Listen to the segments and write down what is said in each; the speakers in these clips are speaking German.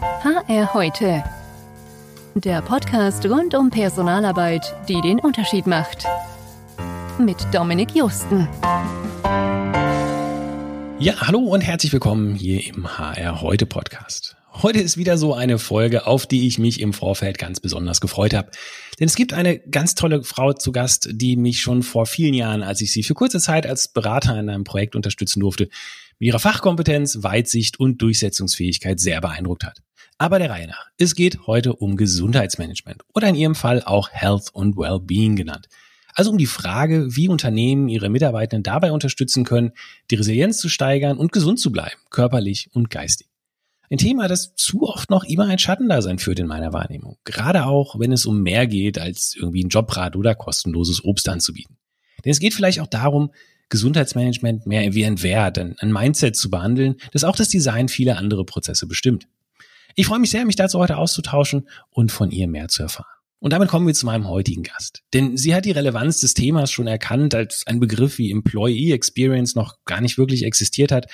HR heute. Der Podcast rund um Personalarbeit, die den Unterschied macht. Mit Dominik Justen. Ja, hallo und herzlich willkommen hier im HR heute Podcast. Heute ist wieder so eine Folge, auf die ich mich im Vorfeld ganz besonders gefreut habe. Denn es gibt eine ganz tolle Frau zu Gast, die mich schon vor vielen Jahren, als ich sie für kurze Zeit als Berater in einem Projekt unterstützen durfte, mit ihrer Fachkompetenz, Weitsicht und Durchsetzungsfähigkeit sehr beeindruckt hat. Aber der Reihe nach. Es geht heute um Gesundheitsmanagement oder in ihrem Fall auch Health und Wellbeing genannt. Also um die Frage, wie Unternehmen ihre Mitarbeitenden dabei unterstützen können, die Resilienz zu steigern und gesund zu bleiben, körperlich und geistig. Ein Thema, das zu oft noch immer ein Schattendasein führt in meiner Wahrnehmung. Gerade auch, wenn es um mehr geht, als irgendwie ein Jobrat oder kostenloses Obst anzubieten. Denn es geht vielleicht auch darum, Gesundheitsmanagement mehr wie ein Wert, ein, Mindset zu behandeln, das auch das Design vieler andere Prozesse bestimmt. Ich freue mich sehr, mich dazu heute auszutauschen und von ihr mehr zu erfahren. Und damit kommen wir zu meinem heutigen Gast. Denn sie hat die Relevanz des Themas schon erkannt, als ein Begriff wie Employee Experience noch gar nicht wirklich existiert hat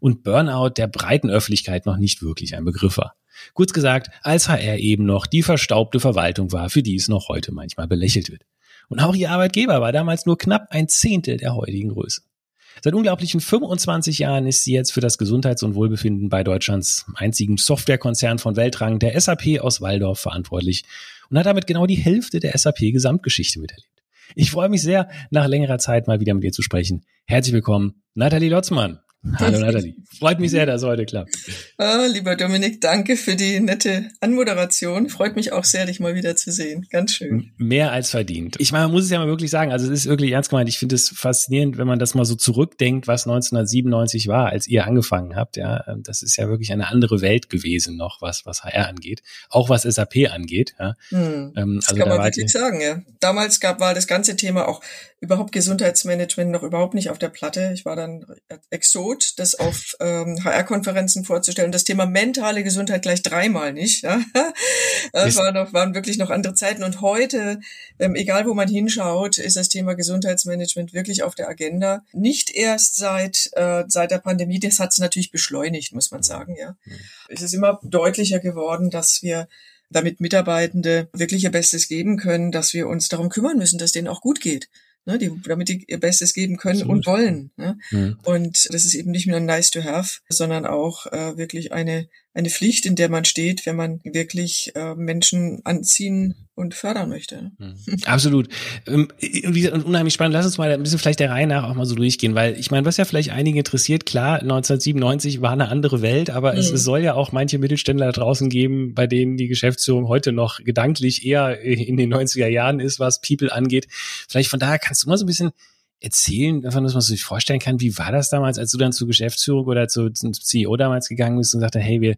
und Burnout der breiten Öffentlichkeit noch nicht wirklich ein Begriff war. Kurz gesagt, als HR eben noch die verstaubte Verwaltung war, für die es noch heute manchmal belächelt wird. Und auch ihr Arbeitgeber war damals nur knapp ein Zehntel der heutigen Größe. Seit unglaublichen 25 Jahren ist sie jetzt für das Gesundheits- und Wohlbefinden bei Deutschlands einzigen Softwarekonzern von Weltrang, der SAP aus Waldorf, verantwortlich und hat damit genau die Hälfte der SAP-Gesamtgeschichte miterlebt. Ich freue mich sehr, nach längerer Zeit mal wieder mit ihr zu sprechen. Herzlich willkommen, Nathalie Lotzmann. Hallo Nathalie. Freut mich sehr, dass es heute klappt. Oh, lieber Dominik, danke für die nette Anmoderation. Freut mich auch sehr, dich mal wieder zu sehen. Ganz schön. Mehr als verdient. Ich meine, man muss es ja mal wirklich sagen, also es ist wirklich ernst gemeint. Ich finde es faszinierend, wenn man das mal so zurückdenkt, was 1997 war, als ihr angefangen habt. Ja, das ist ja wirklich eine andere Welt gewesen noch, was, was HR angeht. Auch was SAP angeht. Ja. Hm. Ähm, das also kann da man wirklich sagen, ja. Damals gab, war das ganze Thema auch überhaupt Gesundheitsmanagement noch überhaupt nicht auf der Platte. Ich war dann Exot, das auf ähm, HR-Konferenzen vorzustellen. Das Thema mentale Gesundheit gleich dreimal nicht. Ja? Das war noch, waren wirklich noch andere Zeiten. Und heute, ähm, egal wo man hinschaut, ist das Thema Gesundheitsmanagement wirklich auf der Agenda. Nicht erst seit, äh, seit der Pandemie, das hat es natürlich beschleunigt, muss man sagen. Ja, Es ist immer deutlicher geworden, dass wir damit Mitarbeitende wirklich ihr Bestes geben können, dass wir uns darum kümmern müssen, dass denen auch gut geht ne, die, damit die ihr Bestes geben können Absolut. und wollen. Ne? Mhm. Und das ist eben nicht nur ein nice to have, sondern auch äh, wirklich eine eine Pflicht, in der man steht, wenn man wirklich äh, Menschen anziehen und fördern möchte. Mhm. Absolut. Ähm, unheimlich spannend. Lass uns mal ein bisschen vielleicht der Reihe nach auch mal so durchgehen, weil ich meine, was ja vielleicht einige interessiert, klar, 1997 war eine andere Welt, aber mhm. es, es, soll ja auch manche Mittelständler da draußen geben, bei denen die Geschäftsführung heute noch gedanklich eher in den 90er Jahren ist, was People angeht. Vielleicht von daher kannst du mal so ein bisschen erzählen, davon, dass man sich vorstellen kann, wie war das damals, als du dann zur Geschäftsführung oder zu, zum CEO damals gegangen bist und sagte, hey, wir,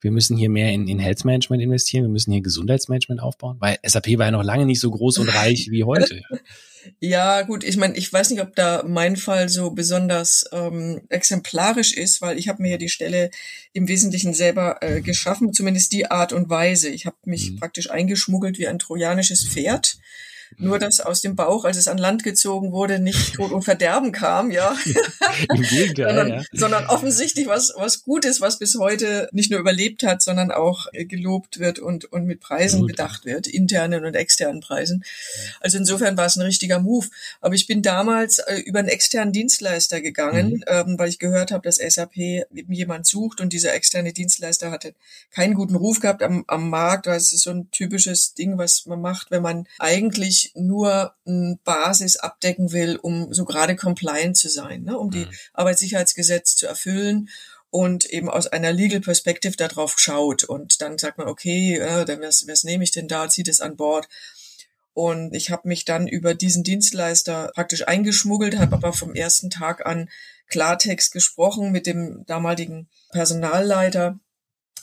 wir müssen hier mehr in, in Health Management investieren, wir müssen hier Gesundheitsmanagement aufbauen, weil SAP war ja noch lange nicht so groß und reich wie heute. Ja, gut, ich meine, ich weiß nicht, ob da mein Fall so besonders ähm, exemplarisch ist, weil ich habe mir ja die Stelle im Wesentlichen selber äh, geschaffen, zumindest die Art und Weise. Ich habe mich mhm. praktisch eingeschmuggelt wie ein trojanisches Pferd nur, dass aus dem Bauch, als es an Land gezogen wurde, nicht Tod und Verderben kam, ja. Im Gegenteil, sondern, ja. sondern offensichtlich was, was Gutes, was bis heute nicht nur überlebt hat, sondern auch äh, gelobt wird und, und mit Preisen Gut. bedacht wird, internen und externen Preisen. Also insofern war es ein richtiger Move. Aber ich bin damals äh, über einen externen Dienstleister gegangen, mhm. ähm, weil ich gehört habe, dass SAP eben jemand sucht und dieser externe Dienstleister hatte keinen guten Ruf gehabt am, am Markt, es ist so ein typisches Ding, was man macht, wenn man eigentlich wirklich nur eine Basis abdecken will, um so gerade compliant zu sein, ne? um die mhm. Arbeitssicherheitsgesetz zu erfüllen und eben aus einer Legal Perspective darauf schaut und dann sagt man, okay, äh, was, was nehme ich denn da, zieht es an Bord. Und ich habe mich dann über diesen Dienstleister praktisch eingeschmuggelt, habe aber vom ersten Tag an Klartext gesprochen mit dem damaligen Personalleiter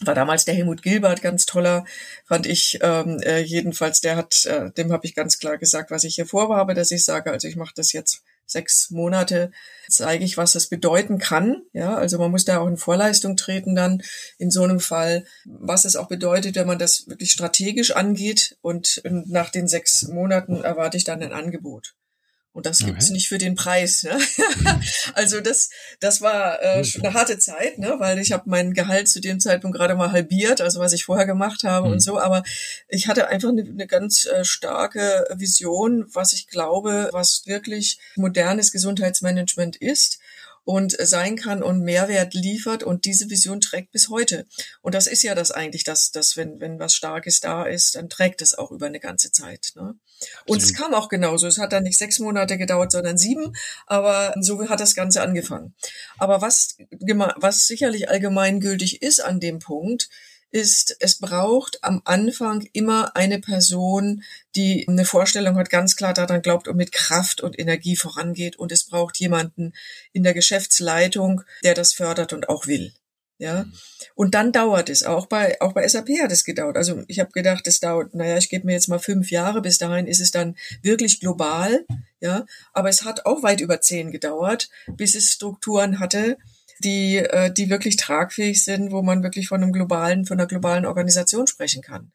war damals der Helmut Gilbert ganz toller, fand ich ähm, äh, jedenfalls. Der hat, äh, dem habe ich ganz klar gesagt, was ich hier vorhabe, dass ich sage, also ich mache das jetzt sechs Monate, zeige ich, was das bedeuten kann. Ja, also man muss da auch in Vorleistung treten dann in so einem Fall, was es auch bedeutet, wenn man das wirklich strategisch angeht. Und nach den sechs Monaten erwarte ich dann ein Angebot. Und das gibt's okay. nicht für den Preis. Ne? also das, das war äh, schon eine harte Zeit, ne? weil ich habe mein Gehalt zu dem Zeitpunkt gerade mal halbiert, also was ich vorher gemacht habe mhm. und so. Aber ich hatte einfach eine, eine ganz äh, starke Vision, was ich glaube, was wirklich modernes Gesundheitsmanagement ist und sein kann und Mehrwert liefert und diese Vision trägt bis heute. Und das ist ja das eigentlich, dass, dass wenn, wenn was Starkes da ist, dann trägt es auch über eine ganze Zeit. Ne? Und es kam auch genauso. Es hat dann nicht sechs Monate gedauert, sondern sieben, aber so hat das Ganze angefangen. Aber was, was sicherlich allgemeingültig ist an dem Punkt, ist, es braucht am Anfang immer eine Person, die eine Vorstellung hat, ganz klar daran glaubt und mit Kraft und Energie vorangeht. Und es braucht jemanden in der Geschäftsleitung, der das fördert und auch will. Ja, mhm. und dann dauert es. Auch bei auch bei SAP hat es gedauert. Also ich habe gedacht, es dauert. Naja, ich gebe mir jetzt mal fünf Jahre. Bis dahin ist es dann wirklich global. Ja, aber es hat auch weit über zehn gedauert, bis es Strukturen hatte, die, äh, die wirklich tragfähig sind, wo man wirklich von einem globalen, von einer globalen Organisation sprechen kann.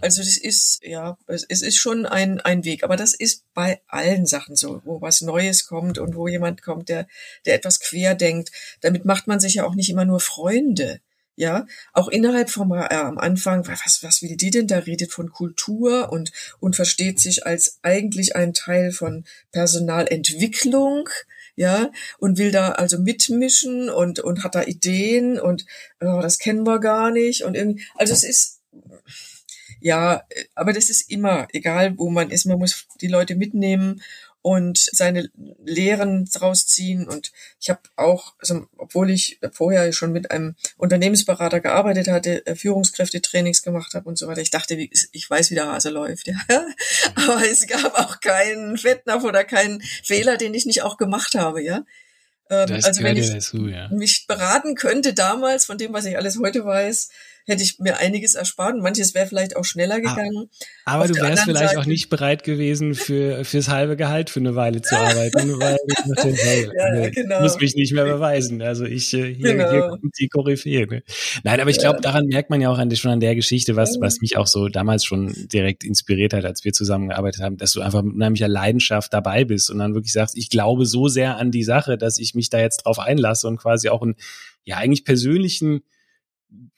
Also das ist, ja, es, ist schon ein, ein Weg. Aber das ist bei allen Sachen so, wo was Neues kommt und wo jemand kommt, der, der etwas quer denkt. Damit macht man sich ja auch nicht immer nur Freunde. Ja, auch innerhalb vom äh, am Anfang, was, was will die denn da redet von Kultur und, und versteht sich als eigentlich ein Teil von Personalentwicklung ja, und will da also mitmischen und, und hat da Ideen und oh, das kennen wir gar nicht und irgendwie, also es ist, ja, aber das ist immer, egal wo man ist, man muss die Leute mitnehmen und seine Lehren daraus ziehen. Und ich habe auch, also obwohl ich vorher schon mit einem Unternehmensberater gearbeitet hatte, äh, Führungskräftetrainings gemacht habe und so weiter, ich dachte, ich weiß, wie der Hase läuft. Ja. Aber es gab auch keinen Fettnapf oder keinen Fehler, den ich nicht auch gemacht habe. Ja. Ähm, also wenn ich dazu, ja. mich beraten könnte damals von dem, was ich alles heute weiß, hätte ich mir einiges erspart und manches wäre vielleicht auch schneller ah, gegangen. Aber Auf du wärst vielleicht Seite, auch nicht bereit gewesen, für fürs halbe Gehalt für eine Weile zu arbeiten, weil ich dachte, hey, ja, genau. muss mich nicht mehr beweisen. Also ich äh, hier, genau. hier kommt die Koryphäe. Ne? Nein, aber ich glaube, daran merkt man ja auch an, schon an der Geschichte, was, was mich auch so damals schon direkt inspiriert hat, als wir zusammengearbeitet haben, dass du einfach mit unheimlicher Leidenschaft dabei bist und dann wirklich sagst, ich glaube so sehr an die Sache, dass ich mich da jetzt drauf einlasse und quasi auch einen, ja, eigentlich persönlichen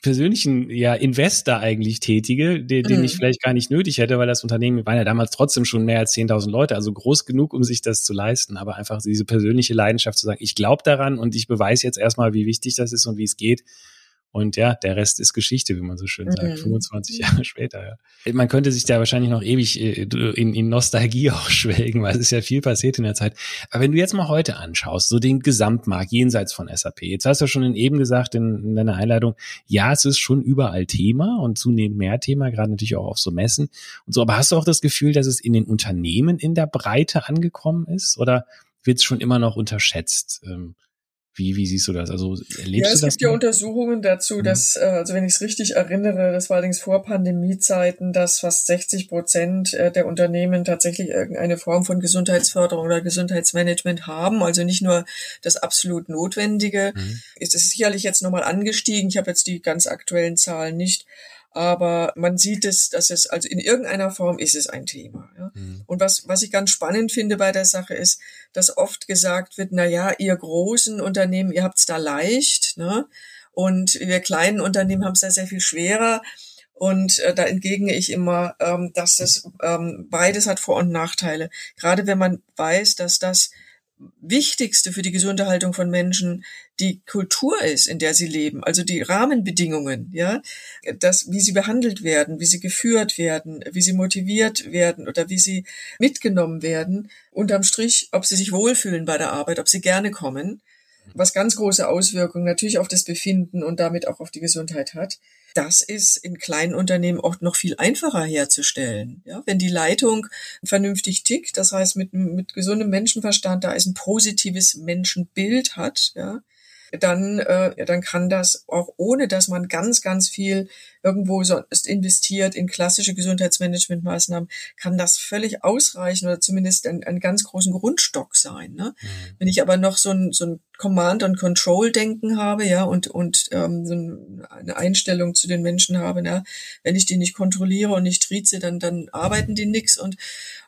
persönlichen ja, Investor eigentlich tätige, den, den ich mhm. vielleicht gar nicht nötig hätte, weil das Unternehmen waren ja damals trotzdem schon mehr als 10.000 Leute, also groß genug, um sich das zu leisten. Aber einfach diese persönliche Leidenschaft zu sagen, ich glaube daran und ich beweise jetzt erstmal, wie wichtig das ist und wie es geht. Und ja, der Rest ist Geschichte, wie man so schön sagt, mhm. 25 Jahre später. Ja. Man könnte sich da wahrscheinlich noch ewig äh, in, in Nostalgie auch schwelgen, weil es ist ja viel passiert in der Zeit. Aber wenn du jetzt mal heute anschaust, so den Gesamtmarkt jenseits von SAP, jetzt hast du schon eben gesagt in, in deiner Einleitung, ja, es ist schon überall Thema und zunehmend mehr Thema, gerade natürlich auch auf so Messen und so. Aber hast du auch das Gefühl, dass es in den Unternehmen in der Breite angekommen ist oder wird es schon immer noch unterschätzt? Ähm, wie, wie siehst du das? Also erlebst ja, du das? Es gibt ja Untersuchungen dazu, mhm. dass, äh, also wenn ich es richtig erinnere, das war allerdings vor Pandemiezeiten, dass fast 60 Prozent äh, der Unternehmen tatsächlich irgendeine Form von Gesundheitsförderung oder Gesundheitsmanagement haben. Also nicht nur das absolut Notwendige. Mhm. Ist es sicherlich jetzt nochmal angestiegen. Ich habe jetzt die ganz aktuellen Zahlen nicht aber man sieht es, dass es, also in irgendeiner Form ist es ein Thema. Ja? Mhm. Und was, was ich ganz spannend finde bei der Sache ist, dass oft gesagt wird, na ja, ihr großen Unternehmen, ihr habt's da leicht, ne? Und wir kleinen Unternehmen haben es da sehr viel schwerer. Und äh, da entgegne ich immer, ähm, dass es ähm, beides hat Vor- und Nachteile. Gerade wenn man weiß, dass das Wichtigste für die gesunde Haltung von Menschen die Kultur ist, in der sie leben, also die Rahmenbedingungen, ja, das, wie sie behandelt werden, wie sie geführt werden, wie sie motiviert werden oder wie sie mitgenommen werden, unterm Strich, ob sie sich wohlfühlen bei der Arbeit, ob sie gerne kommen, was ganz große Auswirkungen natürlich auf das Befinden und damit auch auf die Gesundheit hat das ist in kleinen Unternehmen oft noch viel einfacher herzustellen. Ja, wenn die Leitung vernünftig tickt, das heißt mit, mit gesundem Menschenverstand da ist ein positives Menschenbild hat, ja, dann, äh, dann kann das auch ohne, dass man ganz, ganz viel irgendwo sonst investiert in klassische Gesundheitsmanagementmaßnahmen, kann das völlig ausreichen oder zumindest ein, ein ganz großen Grundstock sein. Ne? Mhm. Wenn ich aber noch so ein, so ein Command- und Control-Denken habe, ja, und, und ähm, so eine Einstellung zu den Menschen habe, ja, wenn ich die nicht kontrolliere und nicht trieze, dann, dann arbeiten die nix und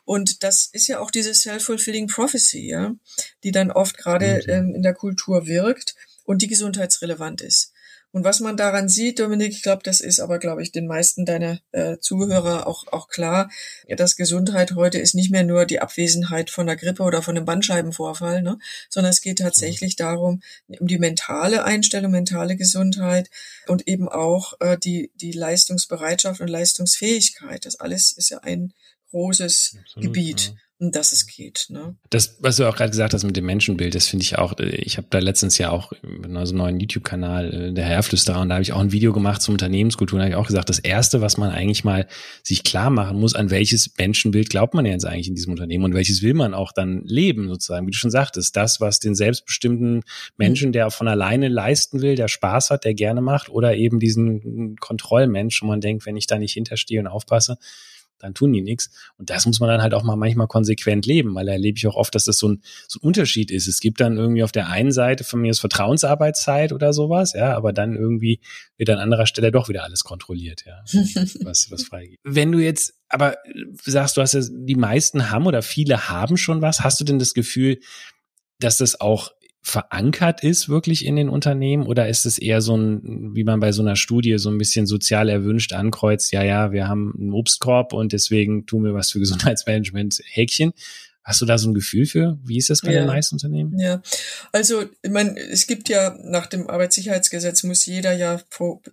und das ist ja auch diese self-fulfilling prophecy, ja, die dann oft gerade ähm, in der Kultur wirkt und die gesundheitsrelevant ist. Und was man daran sieht, Dominik, ich glaube, das ist aber, glaube ich, den meisten deiner äh, Zuhörer auch, auch klar, dass Gesundheit heute ist nicht mehr nur die Abwesenheit von einer Grippe oder von einem Bandscheibenvorfall, ne, sondern es geht tatsächlich mhm. darum, um die mentale Einstellung, mentale Gesundheit und eben auch äh, die, die Leistungsbereitschaft und Leistungsfähigkeit. Das alles ist ja ein großes Absolut, Gebiet. Ja um das es geht. Ne? Das, was du auch gerade gesagt hast mit dem Menschenbild, das finde ich auch, äh, ich habe da letztens ja auch so einem neuen YouTube-Kanal, äh, der Herrflüsterer, und da habe ich auch ein Video gemacht zur Unternehmenskultur, und da habe ich auch gesagt, das Erste, was man eigentlich mal sich klar machen muss, an welches Menschenbild glaubt man jetzt eigentlich in diesem Unternehmen und welches will man auch dann leben, sozusagen, wie du schon sagtest, das, was den selbstbestimmten Menschen, der von alleine leisten will, der Spaß hat, der gerne macht, oder eben diesen Kontrollmensch, wo man denkt, wenn ich da nicht hinterstehe und aufpasse, dann tun die nichts. Und das muss man dann halt auch mal manchmal konsequent leben, weil da erlebe ich auch oft, dass das so ein, so ein Unterschied ist. Es gibt dann irgendwie auf der einen Seite von mir das Vertrauensarbeitszeit oder sowas, ja, aber dann irgendwie wird an anderer Stelle doch wieder alles kontrolliert, ja, was, was freigeht. Wenn du jetzt aber sagst, du hast ja, die meisten haben oder viele haben schon was, hast du denn das Gefühl, dass das auch verankert ist wirklich in den Unternehmen oder ist es eher so ein, wie man bei so einer Studie so ein bisschen sozial erwünscht ankreuzt, ja, ja, wir haben einen Obstkorb und deswegen tun wir was für Gesundheitsmanagement, Häkchen. Hast du da so ein Gefühl für? Wie ist das bei ja. den meisten Unternehmen? Ja, also ich meine, es gibt ja nach dem Arbeitssicherheitsgesetz muss jeder ja,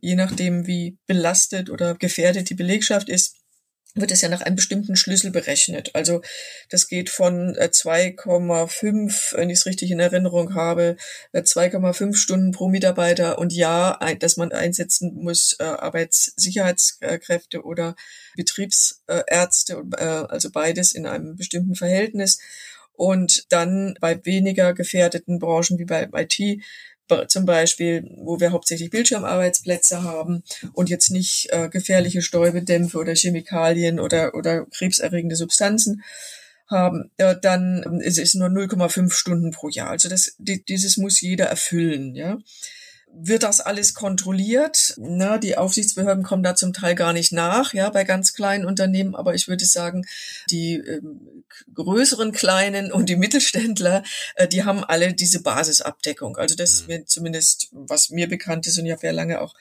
je nachdem wie belastet oder gefährdet die Belegschaft ist, wird es ja nach einem bestimmten Schlüssel berechnet. Also das geht von 2,5, äh, wenn ich es richtig in Erinnerung habe, 2,5 äh, Stunden pro Mitarbeiter und Jahr, dass man einsetzen muss, äh, Arbeitssicherheitskräfte oder Betriebsärzte, also beides in einem bestimmten Verhältnis. Und dann bei weniger gefährdeten Branchen wie bei IT zum Beispiel, wo wir hauptsächlich Bildschirmarbeitsplätze haben und jetzt nicht äh, gefährliche Stäubedämpfe oder Chemikalien oder, oder krebserregende Substanzen haben, äh, dann ist es nur 0,5 Stunden pro Jahr. Also das, die, dieses muss jeder erfüllen, ja wird das alles kontrolliert? Na, die Aufsichtsbehörden kommen da zum Teil gar nicht nach, ja, bei ganz kleinen Unternehmen. Aber ich würde sagen, die ähm, größeren kleinen und die Mittelständler, äh, die haben alle diese Basisabdeckung. Also das ist mhm. mir zumindest, was mir bekannt ist, und ich habe ja lange auch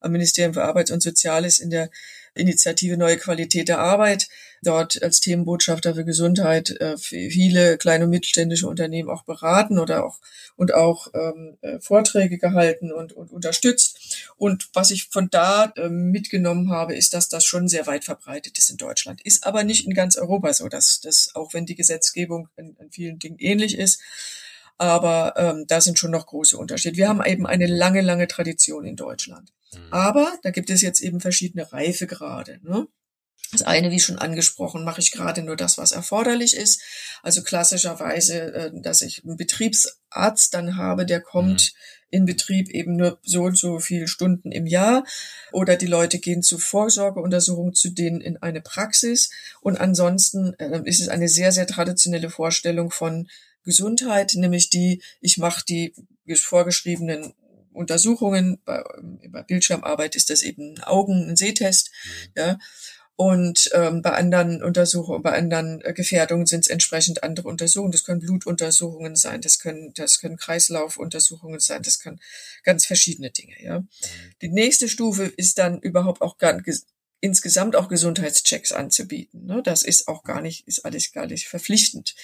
am Ministerium für Arbeit und Soziales in der Initiative Neue Qualität der Arbeit, dort als Themenbotschafter für Gesundheit äh, viele kleine und mittelständische Unternehmen auch beraten oder auch und auch ähm, äh, Vorträge gehalten und, und unterstützt. Und was ich von da ähm, mitgenommen habe, ist, dass das schon sehr weit verbreitet ist in Deutschland. Ist aber nicht in ganz Europa so, dass das, auch wenn die Gesetzgebung in, in vielen Dingen ähnlich ist, aber ähm, da sind schon noch große Unterschiede. Wir haben eben eine lange, lange Tradition in Deutschland. Mhm. Aber da gibt es jetzt eben verschiedene Reifegrade. Ne? Das eine, wie schon angesprochen, mache ich gerade nur das, was erforderlich ist. Also klassischerweise, äh, dass ich einen Betriebsarzt dann habe, der kommt mhm. in Betrieb eben nur so und so viele Stunden im Jahr. Oder die Leute gehen zu Vorsorgeuntersuchungen zu denen in eine Praxis. Und ansonsten äh, ist es eine sehr, sehr traditionelle Vorstellung von Gesundheit, nämlich die, ich mache die vorgeschriebenen Untersuchungen, bei, bei Bildschirmarbeit ist das eben ein Augen-, ein Sehtest, mhm. ja. Und ähm, bei anderen Untersuchungen, bei anderen äh, Gefährdungen sind es entsprechend andere Untersuchungen. Das können Blutuntersuchungen sein, das können, das können Kreislaufuntersuchungen sein, das können ganz verschiedene Dinge. Ja. Mhm. Die nächste Stufe ist dann überhaupt auch ganz, insgesamt auch Gesundheitschecks anzubieten. Ne? Das ist auch gar nicht, ist alles gar nicht verpflichtend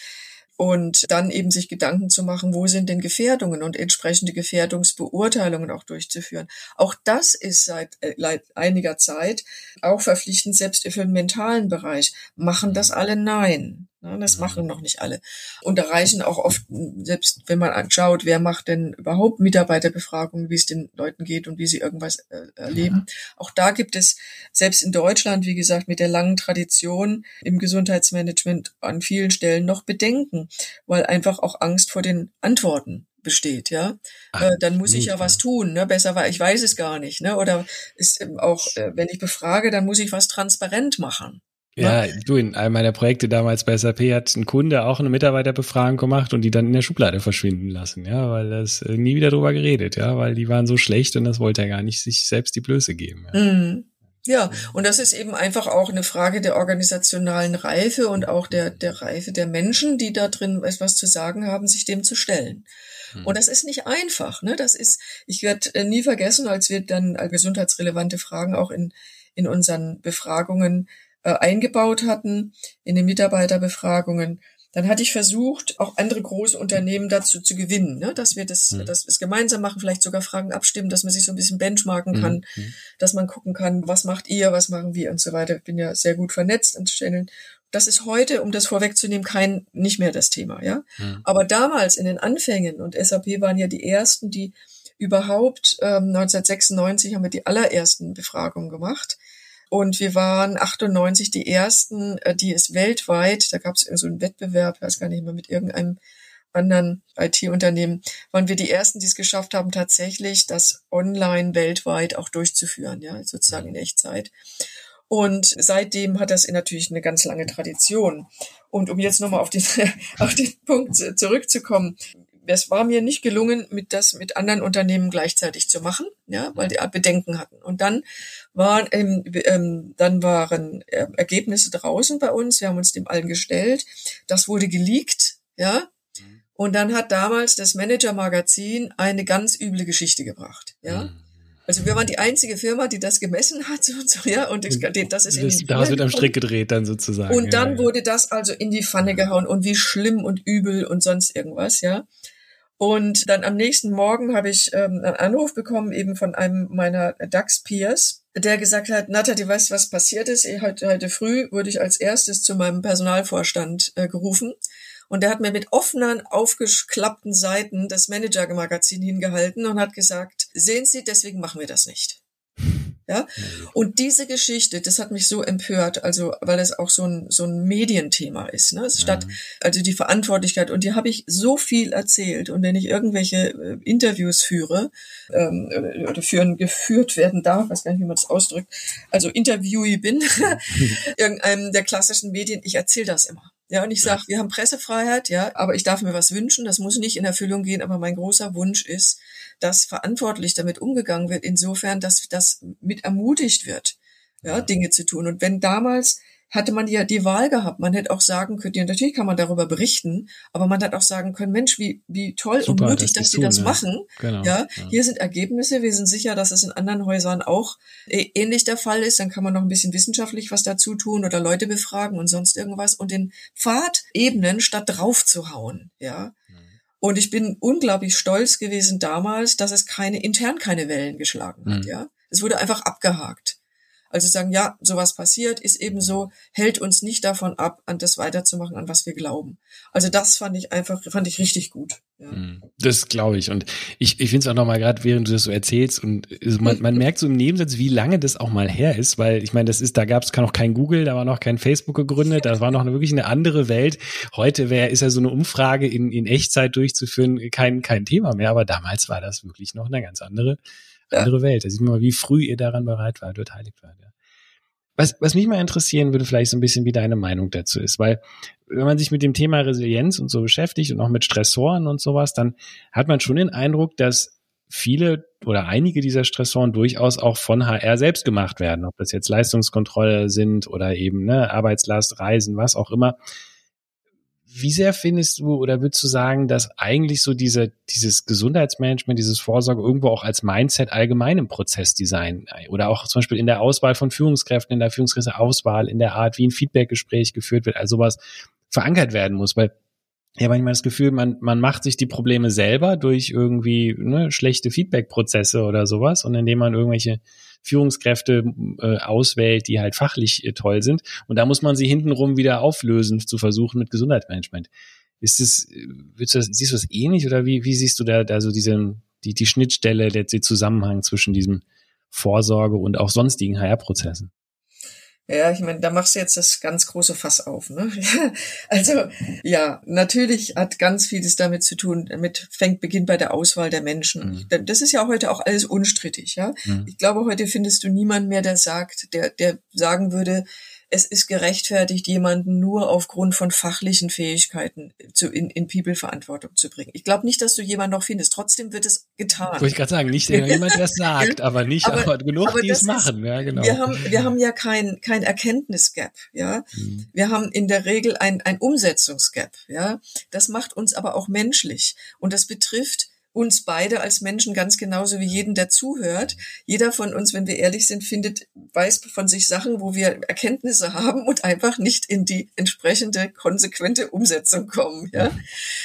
und dann eben sich Gedanken zu machen, wo sind denn Gefährdungen und entsprechende Gefährdungsbeurteilungen auch durchzuführen. Auch das ist seit äh, einiger Zeit auch verpflichtend, selbst für den mentalen Bereich. Machen das alle? Nein. Ja, das machen noch nicht alle. Und da reichen auch oft, selbst wenn man anschaut, wer macht denn überhaupt Mitarbeiterbefragungen, wie es den Leuten geht und wie sie irgendwas äh, erleben. Ja. Auch da gibt es, selbst in Deutschland, wie gesagt, mit der langen Tradition im Gesundheitsmanagement an vielen Stellen noch Bedenken, weil einfach auch Angst vor den Antworten besteht, ja, Ach, äh, dann muss ich ja was tun, ne? Besser war, ich weiß es gar nicht, ne? Oder ist auch, äh, wenn ich befrage, dann muss ich was transparent machen. Ja, du, in einem meiner Projekte damals bei SAP hat ein Kunde auch eine Mitarbeiterbefragung gemacht und die dann in der Schublade verschwinden lassen, ja, weil das äh, nie wieder drüber geredet, ja, weil die waren so schlecht und das wollte er gar nicht sich selbst die Blöße geben. Ja. Mhm. Ja, und das ist eben einfach auch eine Frage der organisationalen Reife und auch der, der Reife der Menschen, die da drin etwas zu sagen haben, sich dem zu stellen. Hm. Und das ist nicht einfach. Ne? Das ist, ich werde äh, nie vergessen, als wir dann gesundheitsrelevante Fragen auch in, in unseren Befragungen äh, eingebaut hatten, in den Mitarbeiterbefragungen, dann hatte ich versucht, auch andere große Unternehmen dazu zu gewinnen, ne? dass wir das, mhm. dass wir es gemeinsam machen, vielleicht sogar Fragen abstimmen, dass man sich so ein bisschen benchmarken kann, mhm. dass man gucken kann, was macht ihr, was machen wir und so weiter. Ich bin ja sehr gut vernetzt an Stellen. Das ist heute, um das vorwegzunehmen, kein, nicht mehr das Thema, ja. Mhm. Aber damals in den Anfängen und SAP waren ja die ersten, die überhaupt ähm, 1996 haben wir die allerersten Befragungen gemacht und wir waren 98 die ersten, äh, die es weltweit, da gab es so einen Wettbewerb, weiß gar nicht mehr, mit irgendeinem anderen IT-Unternehmen, waren wir die ersten, die es geschafft haben, tatsächlich das online weltweit auch durchzuführen, ja, sozusagen in Echtzeit. Und seitdem hat das natürlich eine ganz lange Tradition. Und um jetzt nochmal auf den, auf den Punkt zurückzukommen, es war mir nicht gelungen, mit das mit anderen Unternehmen gleichzeitig zu machen, ja, weil die Bedenken hatten. Und dann waren, ähm, ähm, dann waren äh, Ergebnisse draußen bei uns. Wir haben uns dem allen gestellt. Das wurde geleakt, ja. Und dann hat damals das Manager Magazin eine ganz üble Geschichte gebracht, ja. Mhm. Also wir waren die einzige Firma, die das gemessen hat und so, ja, und das, das ist in die Da wird am Strick gedreht dann sozusagen. Und dann ja, ja. wurde das also in die Pfanne gehauen und wie schlimm und übel und sonst irgendwas, ja. Und dann am nächsten Morgen habe ich ähm, einen Anruf bekommen, eben von einem meiner DAX-Peers, der gesagt hat, weißt du, was passiert ist? Heute, heute früh wurde ich als erstes zu meinem Personalvorstand äh, gerufen. Und der hat mir mit offenen, aufgeklappten Seiten das Manager-Magazin hingehalten und hat gesagt, sehen Sie, deswegen machen wir das nicht. Ja? Und diese Geschichte, das hat mich so empört, also weil es auch so ein, so ein Medienthema ist. Ne? Statt, also die Verantwortlichkeit, und die habe ich so viel erzählt. Und wenn ich irgendwelche äh, Interviews führe, ähm, oder führen, geführt werden darf, weiß gar nicht, wie man das ausdrückt, also Interviewee bin, irgendeinem der klassischen Medien, ich erzähle das immer. Ja, und ich sage, wir haben Pressefreiheit, ja, aber ich darf mir was wünschen, das muss nicht in Erfüllung gehen, aber mein großer Wunsch ist, dass verantwortlich damit umgegangen wird, insofern, dass das mit ermutigt wird, ja, Dinge zu tun. Und wenn damals hatte man ja die Wahl gehabt. Man hätte auch sagen können, ja, natürlich kann man darüber berichten, aber man hat auch sagen können, Mensch, wie, wie toll Super, und mutig, dass, dass die das ja. machen. Genau, ja, ja, hier sind Ergebnisse. Wir sind sicher, dass es in anderen Häusern auch äh, ähnlich der Fall ist. Dann kann man noch ein bisschen wissenschaftlich was dazu tun oder Leute befragen und sonst irgendwas und den Pfad ebnen, statt drauf zu hauen. Ja. Und ich bin unglaublich stolz gewesen damals, dass es keine, intern keine Wellen geschlagen hat, mhm. ja. Es wurde einfach abgehakt. Also sagen, ja, sowas passiert, ist eben so, hält uns nicht davon ab, an das weiterzumachen, an was wir glauben. Also das fand ich einfach, fand ich richtig gut. Ja. Hm, das glaube ich. Und ich, ich finde es auch nochmal gerade, während du das so erzählst, und man, man merkt so im Nebensatz, wie lange das auch mal her ist, weil ich meine, das ist, da gab es noch kein Google, da war noch kein Facebook gegründet, das war noch eine, wirklich eine andere Welt. Heute wäre, ist ja so eine Umfrage in, in Echtzeit durchzuführen kein, kein Thema mehr, aber damals war das wirklich noch eine ganz andere andere Welt. Da sieht man mal, wie früh ihr daran bereit wart, beteiligt wart. Ja. Was, was mich mal interessieren würde, vielleicht so ein bisschen, wie deine Meinung dazu ist, weil wenn man sich mit dem Thema Resilienz und so beschäftigt und auch mit Stressoren und sowas, dann hat man schon den Eindruck, dass viele oder einige dieser Stressoren durchaus auch von HR selbst gemacht werden, ob das jetzt Leistungskontrolle sind oder eben ne, Arbeitslast, Reisen, was auch immer. Wie sehr findest du oder würdest du sagen, dass eigentlich so diese, dieses Gesundheitsmanagement, dieses Vorsorge irgendwo auch als Mindset allgemein im Prozessdesign oder auch zum Beispiel in der Auswahl von Führungskräften, in der Führungskräfteauswahl, in der Art, wie ein Feedbackgespräch geführt wird, also sowas verankert werden muss, weil habe manchmal das Gefühl, man, man macht sich die Probleme selber durch irgendwie ne, schlechte Feedback-Prozesse oder sowas. Und indem man irgendwelche Führungskräfte äh, auswählt, die halt fachlich äh, toll sind. Und da muss man sie hintenrum wieder auflösen, zu versuchen mit Gesundheitsmanagement. Ist es, äh, willst du das, siehst du das ähnlich oder wie, wie siehst du da, da so diese, die, die Schnittstelle, der, der Zusammenhang zwischen diesem Vorsorge und auch sonstigen HR-Prozessen? Ja, ich meine, da machst du jetzt das ganz große Fass auf. Ne? also ja, natürlich hat ganz vieles damit zu tun, mit fängt beginnt bei der Auswahl der Menschen. Mhm. Das ist ja heute auch alles unstrittig. Ja, mhm. ich glaube, heute findest du niemanden mehr, der sagt, der der sagen würde, es ist gerechtfertigt, jemanden nur aufgrund von fachlichen Fähigkeiten zu, in, in People-Verantwortung zu bringen. Ich glaube nicht, dass du jemanden noch findest. Trotzdem wird es getan. Wollte ich gerade sagen, nicht jemand, der es sagt, aber nicht aber, aber genug, aber die es machen. Ja, genau. Wir haben, wir haben ja kein, kein Erkenntnisgap. Ja? Mhm. Wir haben in der Regel ein, ein Umsetzungsgap. Ja? Das macht uns aber auch menschlich. Und das betrifft uns beide als Menschen ganz genauso wie jeden, der zuhört. Jeder von uns, wenn wir ehrlich sind, findet, weiß von sich Sachen, wo wir Erkenntnisse haben und einfach nicht in die entsprechende konsequente Umsetzung kommen. Ja,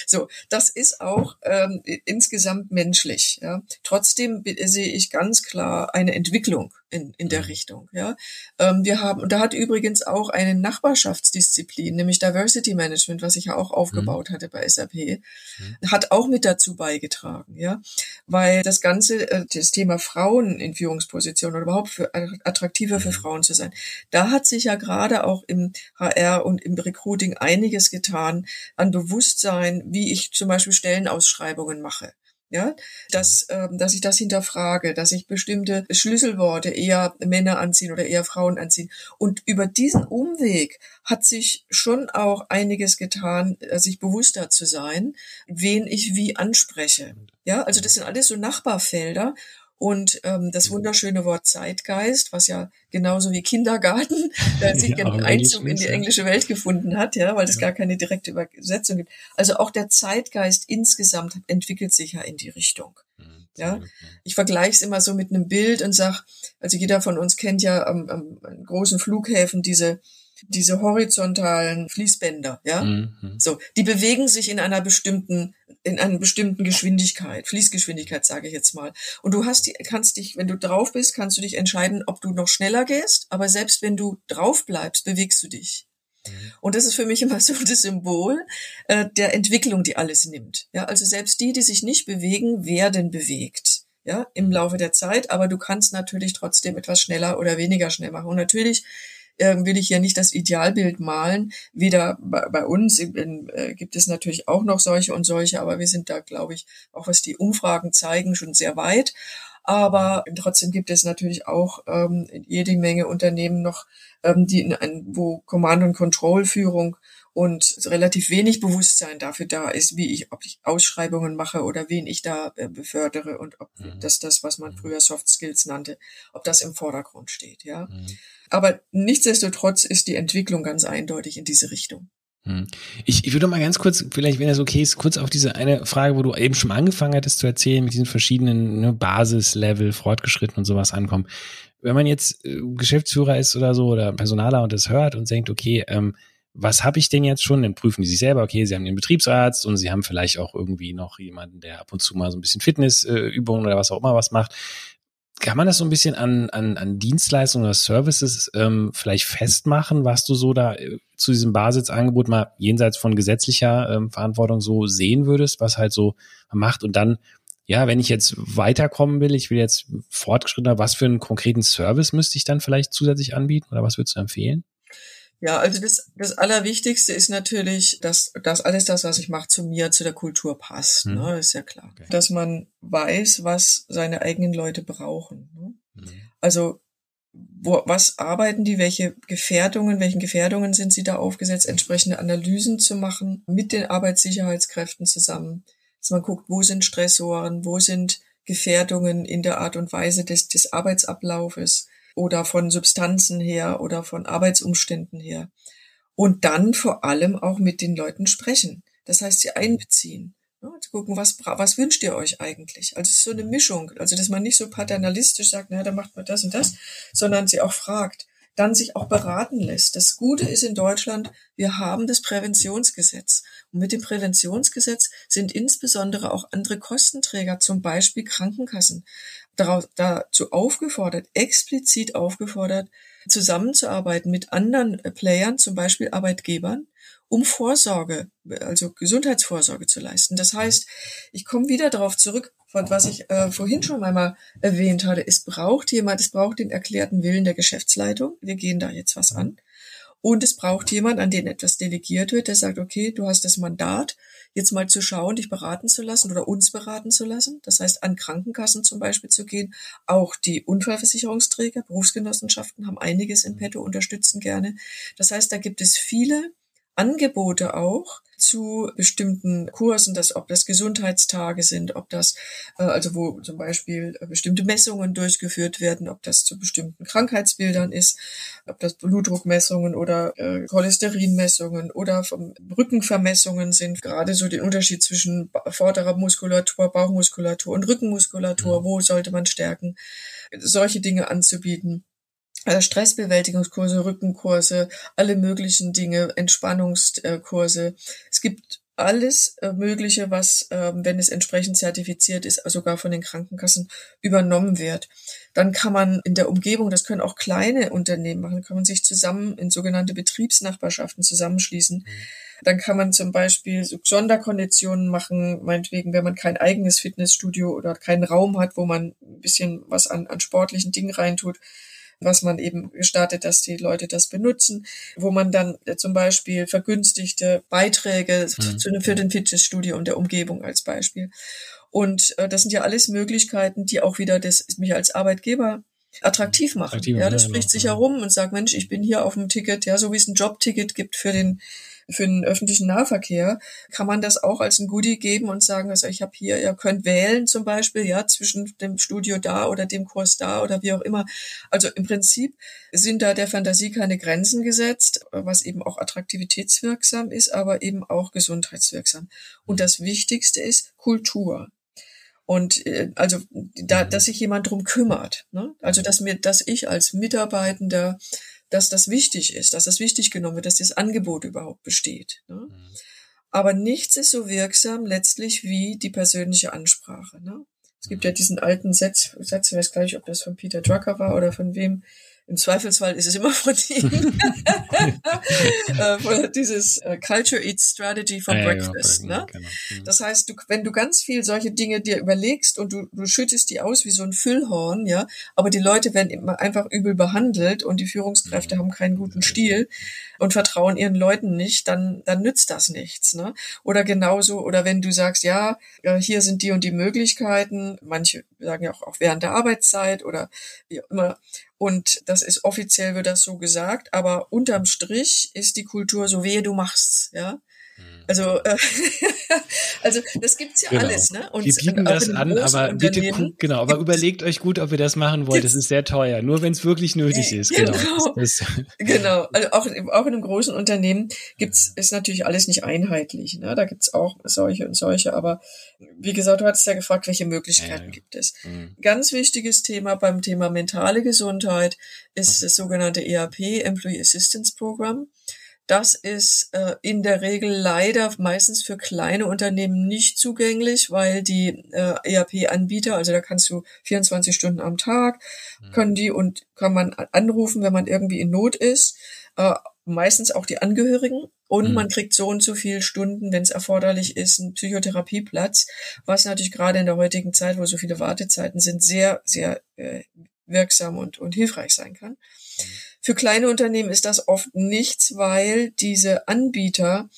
so das ist auch ähm, insgesamt menschlich. Ja, trotzdem sehe ich ganz klar eine Entwicklung in, in der mhm. Richtung. Ja, ähm, wir haben und da hat übrigens auch eine Nachbarschaftsdisziplin, nämlich Diversity Management, was ich ja auch aufgebaut mhm. hatte bei SAP, mhm. hat auch mit dazu beigetragen. Ja, weil das ganze äh, das Thema Frauen in Führungspositionen oder überhaupt für attraktiver für mhm. Frauen zu sein, da hat sich ja gerade auch im HR und im Recruiting einiges getan an Bewusstsein, wie ich zum Beispiel Stellenausschreibungen mache ja, dass, ähm, dass ich das hinterfrage, dass ich bestimmte Schlüsselworte eher Männer anziehen oder eher Frauen anziehen. Und über diesen Umweg hat sich schon auch einiges getan, äh, sich bewusster zu sein, wen ich wie anspreche. Ja, also das sind alles so Nachbarfelder. Und ähm, das wunderschöne Wort Zeitgeist, was ja genauso wie Kindergarten äh, sich ja, Einzug in die englische Welt gefunden hat, ja, weil es ja. gar keine direkte Übersetzung gibt. Also auch der Zeitgeist insgesamt entwickelt sich ja in die Richtung. Mhm, ja, ich vergleiche es immer so mit einem Bild und sag, also jeder von uns kennt ja am, am großen Flughäfen diese diese horizontalen Fließbänder, ja, mhm. so, die bewegen sich in einer bestimmten in einer bestimmten Geschwindigkeit, Fließgeschwindigkeit sage ich jetzt mal. Und du hast die, kannst dich, wenn du drauf bist, kannst du dich entscheiden, ob du noch schneller gehst, aber selbst wenn du drauf bleibst, bewegst du dich. Mhm. Und das ist für mich immer so das Symbol äh, der Entwicklung, die alles nimmt. Ja, also selbst die, die sich nicht bewegen, werden bewegt. Ja, im Laufe der Zeit, aber du kannst natürlich trotzdem etwas schneller oder weniger schnell machen. Und natürlich will ich hier nicht das Idealbild malen. Wieder bei, uns äh, gibt es natürlich auch noch solche und solche, aber wir sind da, glaube ich, auch was die Umfragen zeigen, schon sehr weit. Aber trotzdem gibt es natürlich auch ähm, jede Menge Unternehmen noch, ähm, die in ein, wo Command- und Control-Führung und relativ wenig Bewusstsein dafür da ist, wie ich, ob ich Ausschreibungen mache oder wen ich da äh, befördere und ob mhm. das das, was man mhm. früher Soft Skills nannte, ob das im Vordergrund steht, ja. Mhm. Aber nichtsdestotrotz ist die Entwicklung ganz eindeutig in diese Richtung. Hm. Ich, ich würde mal ganz kurz, vielleicht, wenn das okay ist, kurz auf diese eine Frage, wo du eben schon angefangen hattest zu erzählen, mit diesen verschiedenen ne, Basislevel, fortgeschritten und sowas ankommen. Wenn man jetzt äh, Geschäftsführer ist oder so oder Personaler und das hört und denkt, okay, ähm, was habe ich denn jetzt schon? Dann prüfen die sich selber, okay, sie haben den Betriebsarzt und sie haben vielleicht auch irgendwie noch jemanden, der ab und zu mal so ein bisschen Fitnessübungen äh, oder was auch immer was macht kann man das so ein bisschen an, an, an Dienstleistungen oder Services ähm, vielleicht festmachen, was du so da äh, zu diesem Basisangebot mal jenseits von gesetzlicher ähm, Verantwortung so sehen würdest, was halt so macht und dann ja, wenn ich jetzt weiterkommen will, ich will jetzt fortgeschrittener, was für einen konkreten Service müsste ich dann vielleicht zusätzlich anbieten oder was würdest du empfehlen? Ja, also das, das Allerwichtigste ist natürlich, dass, dass alles das, was ich mache, zu mir, zu der Kultur passt. Mhm. Ne? ist ja klar. Okay. Dass man weiß, was seine eigenen Leute brauchen. Ne? Mhm. Also wo, was arbeiten die, welche Gefährdungen, welchen Gefährdungen sind sie da aufgesetzt, entsprechende Analysen zu machen mit den Arbeitssicherheitskräften zusammen, dass man guckt, wo sind Stressoren, wo sind Gefährdungen in der Art und Weise des, des Arbeitsablaufes, oder von Substanzen her oder von Arbeitsumständen her. Und dann vor allem auch mit den Leuten sprechen. Das heißt, sie einbeziehen. Ja, zu gucken, was, was wünscht ihr euch eigentlich? Also es ist so eine Mischung. Also, dass man nicht so paternalistisch sagt, na, dann macht man das und das, sondern sie auch fragt, dann sich auch beraten lässt. Das Gute ist in Deutschland, wir haben das Präventionsgesetz. Und mit dem Präventionsgesetz sind insbesondere auch andere Kostenträger, zum Beispiel Krankenkassen, dazu aufgefordert, explizit aufgefordert, zusammenzuarbeiten mit anderen Playern, zum Beispiel Arbeitgebern, um Vorsorge, also Gesundheitsvorsorge zu leisten. Das heißt, ich komme wieder darauf zurück, von was ich äh, vorhin schon einmal erwähnt hatte. Es braucht jemand, es braucht den erklärten Willen der Geschäftsleitung. Wir gehen da jetzt was an. Und es braucht jemand, an den etwas delegiert wird, der sagt, okay, du hast das Mandat, jetzt mal zu schauen, dich beraten zu lassen oder uns beraten zu lassen. Das heißt, an Krankenkassen zum Beispiel zu gehen. Auch die Unfallversicherungsträger, Berufsgenossenschaften haben einiges in petto, unterstützen gerne. Das heißt, da gibt es viele Angebote auch zu bestimmten Kursen, dass ob das Gesundheitstage sind, ob das äh, also wo zum Beispiel äh, bestimmte Messungen durchgeführt werden, ob das zu bestimmten Krankheitsbildern ist, ob das Blutdruckmessungen oder äh, Cholesterinmessungen oder vom Rückenvermessungen sind. Gerade so den Unterschied zwischen vorderer Muskulatur, Bauchmuskulatur und Rückenmuskulatur, wo sollte man stärken, solche Dinge anzubieten. Äh, Stressbewältigungskurse, Rückenkurse, alle möglichen Dinge, Entspannungskurse. Es gibt alles äh, Mögliche, was, ähm, wenn es entsprechend zertifiziert ist, sogar von den Krankenkassen übernommen wird. Dann kann man in der Umgebung, das können auch kleine Unternehmen machen, kann man sich zusammen in sogenannte Betriebsnachbarschaften zusammenschließen. Mhm. Dann kann man zum Beispiel so Sonderkonditionen machen, meinetwegen, wenn man kein eigenes Fitnessstudio oder keinen Raum hat, wo man ein bisschen was an, an sportlichen Dingen reintut, was man eben gestartet, dass die Leute das benutzen, wo man dann äh, zum Beispiel vergünstigte Beiträge mhm. zu, für den Fitnessstudio und der Umgebung als Beispiel. Und äh, das sind ja alles Möglichkeiten, die auch wieder das mich als Arbeitgeber attraktiv machen. Attraktiv, ja, das spricht sich herum und sagt, Mensch, ich bin hier auf dem Ticket, ja, so wie es ein Jobticket gibt für den für den öffentlichen Nahverkehr, kann man das auch als ein Goodie geben und sagen, also ich habe hier, ihr könnt wählen zum Beispiel, ja, zwischen dem Studio da oder dem Kurs da oder wie auch immer. Also im Prinzip sind da der Fantasie keine Grenzen gesetzt, was eben auch attraktivitätswirksam ist, aber eben auch gesundheitswirksam. Und das Wichtigste ist Kultur. Und äh, also da, dass sich jemand drum kümmert. Ne? Also dass mir, dass ich als Mitarbeitender dass das wichtig ist, dass das wichtig genommen wird, dass das Angebot überhaupt besteht. Ne? Mhm. Aber nichts ist so wirksam letztlich wie die persönliche Ansprache. Ne? Es gibt ja mhm. diesen alten Satz, Satz, ich weiß gar nicht, ob das von Peter Drucker war oder von wem, im Zweifelsfall ist es immer von äh, dieses äh, Culture Eats Strategy for ja, Breakfast. Ja, ne? Genau. Mhm. Das heißt, du, wenn du ganz viel solche Dinge dir überlegst und du, du schüttest die aus wie so ein Füllhorn, ja, aber die Leute werden immer einfach übel behandelt und die Führungskräfte mhm. haben keinen guten Stil und vertrauen ihren Leuten nicht, dann, dann nützt das nichts. Ne? Oder genauso, oder wenn du sagst, ja, hier sind die und die Möglichkeiten, manche sagen ja auch, auch während der Arbeitszeit oder wie auch immer, und das ist offiziell wird das so gesagt, aber unterm Strich ist die Kultur so, wehe du machst's, ja. Mhm. Also, äh, also das gibt's ja genau. alles, ne? Und wir bieten das an, aber bitte genau, aber überlegt euch gut, ob ihr das machen wollt. Das ist sehr teuer, nur wenn es wirklich nötig ist. Genau. Genau. genau. Also auch, auch in einem großen Unternehmen gibt's ist natürlich alles nicht einheitlich. Ne? Da gibt's auch solche und solche, aber wie gesagt, du hattest ja gefragt, welche Möglichkeiten ja, ja. gibt es. Mhm. Ganz wichtiges Thema beim Thema mentale Gesundheit ist okay. das sogenannte EAP, Employee Assistance Program. Das ist äh, in der Regel leider meistens für kleine Unternehmen nicht zugänglich, weil die äh, ERP-Anbieter, also da kannst du 24 Stunden am Tag, mhm. können die und kann man anrufen, wenn man irgendwie in Not ist. Äh, meistens auch die Angehörigen und mhm. man kriegt so und so viele Stunden, wenn es erforderlich ist, einen Psychotherapieplatz, was natürlich gerade in der heutigen Zeit, wo so viele Wartezeiten sind, sehr, sehr äh, wirksam und, und hilfreich sein kann. Mhm. Für kleine Unternehmen ist das oft nichts, weil diese Anbieter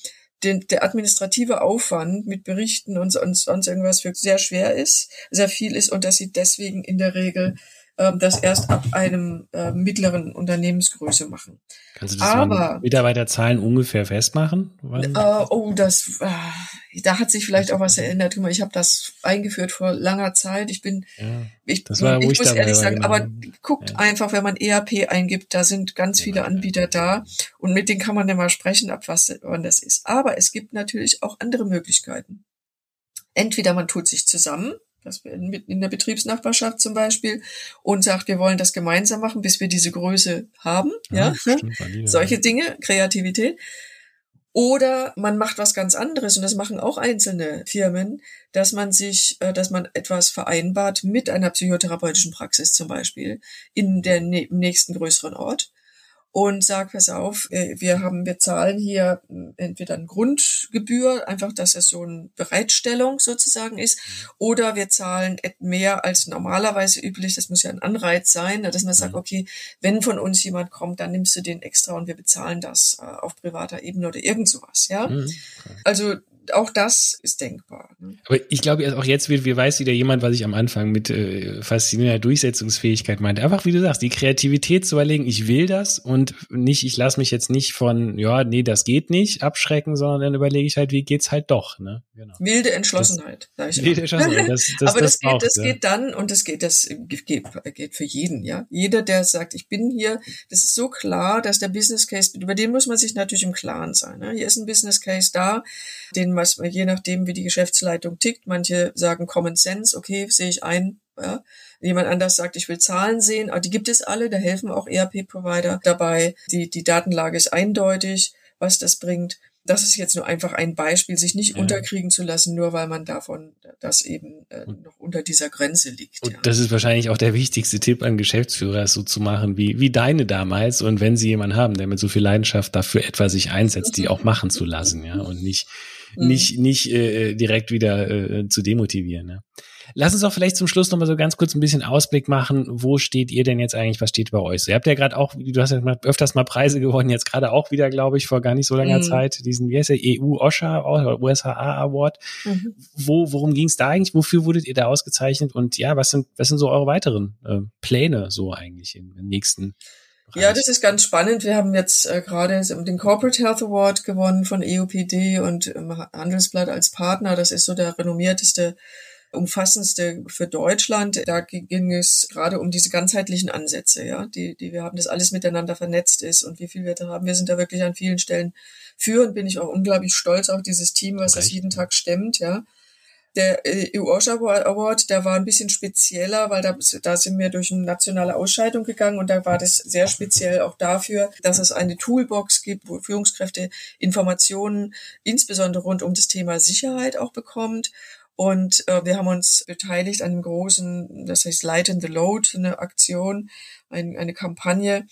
den, der administrative Aufwand mit Berichten und, und sonst irgendwas für sehr schwer ist, sehr viel ist und dass sie deswegen in der Regel ähm, das erst ab einem äh, mittleren Unternehmensgröße machen. Kannst du das Aber, Mitarbeiterzahlen ungefähr festmachen? Äh, oh, das, äh, da hat sich vielleicht auch was erinnert. Ich habe das eingeführt vor langer Zeit. Ich bin, ja, ich, das war, ich, ich muss ehrlich sagen, genau. aber guckt ja. einfach, wenn man ERP eingibt, da sind ganz viele Anbieter da und mit denen kann man ja mal sprechen, ab was wann das ist. Aber es gibt natürlich auch andere Möglichkeiten. Entweder man tut sich zusammen, das mit in der Betriebsnachbarschaft zum Beispiel und sagt, wir wollen das gemeinsam machen, bis wir diese Größe haben. Ja, ja stimmt, solche Dinge, Kreativität. Oder man macht was ganz anderes und das machen auch einzelne Firmen, dass man sich, äh, dass man etwas vereinbart mit einer psychotherapeutischen Praxis zum Beispiel in der nächsten größeren Ort und sag, pass auf, äh, wir haben, wir zahlen hier hm, entweder eine Grundgebühr, einfach, dass es so eine Bereitstellung sozusagen ist, mhm. oder wir zahlen mehr als normalerweise üblich. Das muss ja ein Anreiz sein, dass man sagt, mhm. okay, wenn von uns jemand kommt, dann nimmst du den extra und wir bezahlen das äh, auf privater Ebene oder irgend sowas, ja. Mhm. Also auch das ist denkbar. Ne? Aber ich glaube, auch jetzt wird, wie weiß wieder jemand, was ich am Anfang mit äh, faszinierender Durchsetzungsfähigkeit meinte. Einfach, wie du sagst, die Kreativität zu überlegen, ich will das und nicht, ich lasse mich jetzt nicht von, ja, nee, das geht nicht, abschrecken, sondern dann überlege ich halt, wie geht's halt doch. Ne? Genau. Wilde Entschlossenheit, ich Wilde Entschlossenheit, das, das, Aber das, das, geht, das ja. geht dann und das geht, das geht, geht für jeden, ja. Jeder, der sagt, ich bin hier, das ist so klar, dass der Business Case, über den muss man sich natürlich im Klaren sein. Ne? Hier ist ein Business Case da, den was je nachdem, wie die Geschäftsleitung tickt. Manche sagen Common Sense, okay, sehe ich ein. Ja. Jemand anders sagt, ich will Zahlen sehen, aber die gibt es alle, da helfen auch ERP-Provider dabei. Die, die Datenlage ist eindeutig, was das bringt das ist jetzt nur einfach ein Beispiel, sich nicht ja. unterkriegen zu lassen, nur weil man davon, das eben äh, noch unter dieser Grenze liegt. Und ja. das ist wahrscheinlich auch der wichtigste Tipp an Geschäftsführer, so zu machen wie, wie deine damals. Und wenn sie jemanden haben, der mit so viel Leidenschaft dafür etwa sich einsetzt, die auch machen zu lassen, ja, und nicht, mhm. nicht, nicht äh, direkt wieder äh, zu demotivieren. Ja. Lass uns auch vielleicht zum Schluss nochmal so ganz kurz ein bisschen Ausblick machen. Wo steht ihr denn jetzt eigentlich? Was steht bei euch? So, ihr habt ja gerade auch, du hast ja mal, öfters mal Preise gewonnen, jetzt gerade auch wieder, glaube ich, vor gar nicht so langer mhm. Zeit, diesen, wie heißt der, EU-OSHA, USHA Award. Mhm. Wo, worum ging es da eigentlich? Wofür wurdet ihr da ausgezeichnet? Und ja, was sind, was sind so eure weiteren äh, Pläne so eigentlich im, nächsten Bereich? Ja, das ist ganz spannend. Wir haben jetzt äh, gerade den Corporate Health Award gewonnen von EUPD und Handelsblatt als Partner. Das ist so der renommierteste umfassendste für Deutschland. Da ging es gerade um diese ganzheitlichen Ansätze, ja, die, die wir haben, dass alles miteinander vernetzt ist und wie viel wir da haben. Wir sind da wirklich an vielen Stellen für und bin ich auch unglaublich stolz auf dieses Team, was das jeden Tag stemmt, ja. Der EU-OSHA Award, der war ein bisschen spezieller, weil da, da sind wir durch eine nationale Ausscheidung gegangen und da war das sehr speziell auch dafür, dass es eine Toolbox gibt, wo Führungskräfte Informationen insbesondere rund um das Thema Sicherheit auch bekommt. Und äh, wir haben uns beteiligt an einem großen, das heißt Light in the Load, eine Aktion, ein, eine Kampagne